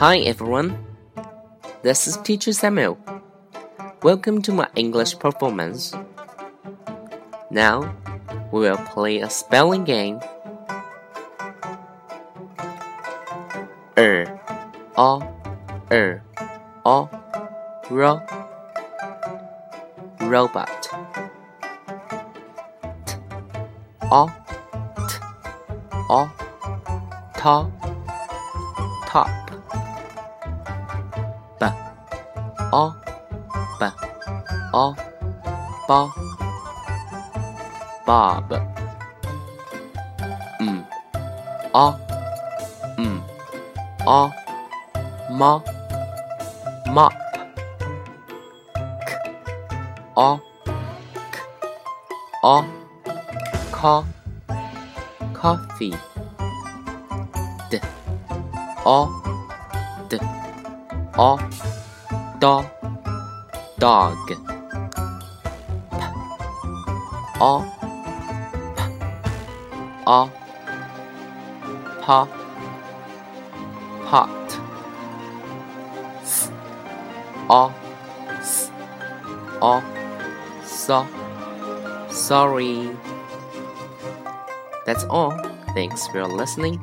Hi everyone, this is Teacher Samuel. Welcome to my English performance. Now we will play a spelling game. Er, o, er, o, ro, robot. T, o, t, o, ta, top. 哦，本，哦，包，Bob，嗯，哦，嗯，哦，猫，Mop，克，哦，克，哦，Co，Coffee。哦，的，哦。Do, dog. P, o, p, o, pa, pot. S, o, s, o, so, sorry. That's all. Thanks for listening.